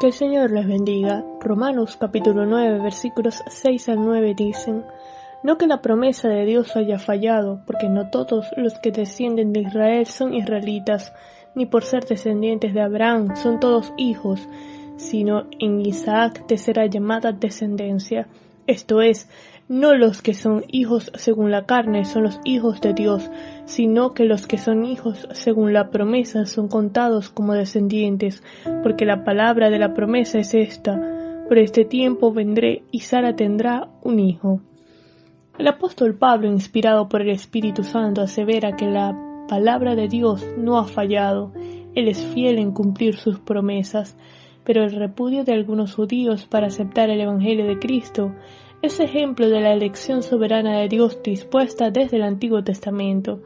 Que el Señor les bendiga. Romanos capítulo 9 versículos 6 al 9 dicen, No que la promesa de Dios haya fallado, porque no todos los que descienden de Israel son israelitas, ni por ser descendientes de Abraham son todos hijos, sino en Isaac te será llamada descendencia. Esto es, no los que son hijos según la carne son los hijos de Dios, sino que los que son hijos según la promesa son contados como descendientes, porque la palabra de la promesa es esta, por este tiempo vendré y Sara tendrá un hijo. El apóstol Pablo, inspirado por el Espíritu Santo, asevera que la palabra de Dios no ha fallado, Él es fiel en cumplir sus promesas, pero el repudio de algunos judíos para aceptar el Evangelio de Cristo es ejemplo de la elección soberana de Dios dispuesta desde el Antiguo Testamento.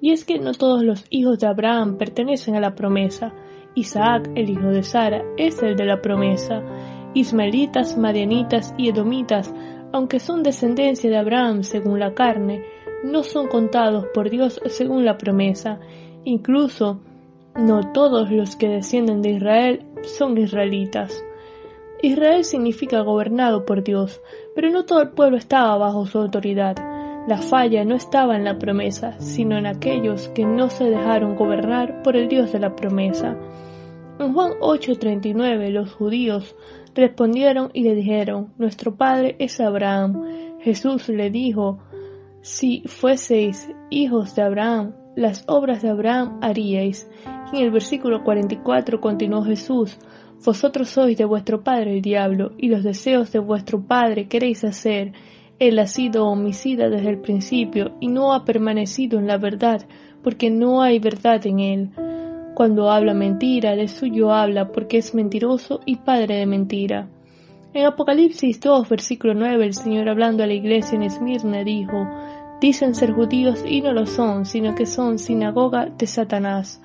Y es que no todos los hijos de Abraham pertenecen a la promesa. Isaac, el hijo de Sara, es el de la promesa. Ismaelitas, Madianitas y Edomitas, aunque son descendencia de Abraham según la carne, no son contados por Dios según la promesa. Incluso, no todos los que descienden de Israel son israelitas. Israel significa gobernado por Dios, pero no todo el pueblo estaba bajo su autoridad. La falla no estaba en la promesa, sino en aquellos que no se dejaron gobernar por el Dios de la promesa. En Juan 8:39 los judíos respondieron y le dijeron, Nuestro padre es Abraham. Jesús le dijo, Si fueseis hijos de Abraham, las obras de Abraham haríais. En el versículo 44 continuó Jesús, vosotros sois de vuestro padre el diablo, y los deseos de vuestro padre queréis hacer. Él ha sido homicida desde el principio, y no ha permanecido en la verdad, porque no hay verdad en él. Cuando habla mentira, de suyo habla, porque es mentiroso y padre de mentira. En Apocalipsis 2, versículo 9, el Señor hablando a la iglesia en Esmirna dijo, Dicen ser judíos y no lo son, sino que son sinagoga de Satanás.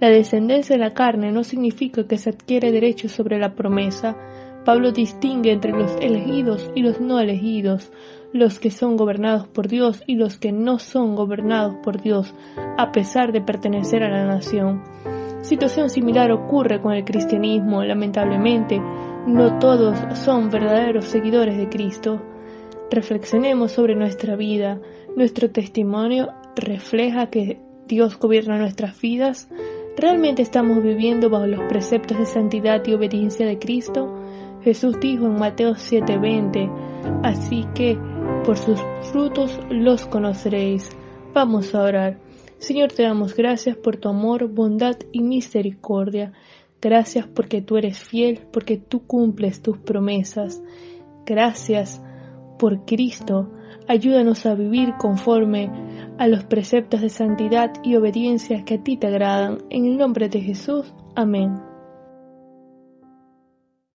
La descendencia de la carne no significa que se adquiere derecho sobre la promesa. Pablo distingue entre los elegidos y los no elegidos, los que son gobernados por Dios y los que no son gobernados por Dios, a pesar de pertenecer a la nación. Situación similar ocurre con el cristianismo, lamentablemente. No todos son verdaderos seguidores de Cristo. Reflexionemos sobre nuestra vida. Nuestro testimonio refleja que Dios gobierna nuestras vidas. ¿Realmente estamos viviendo bajo los preceptos de santidad y obediencia de Cristo? Jesús dijo en Mateo 7:20, así que por sus frutos los conoceréis. Vamos a orar. Señor, te damos gracias por tu amor, bondad y misericordia. Gracias porque tú eres fiel, porque tú cumples tus promesas. Gracias por Cristo. Ayúdanos a vivir conforme a los preceptos de santidad y obediencia que a ti te agradan. En el nombre de Jesús. Amén.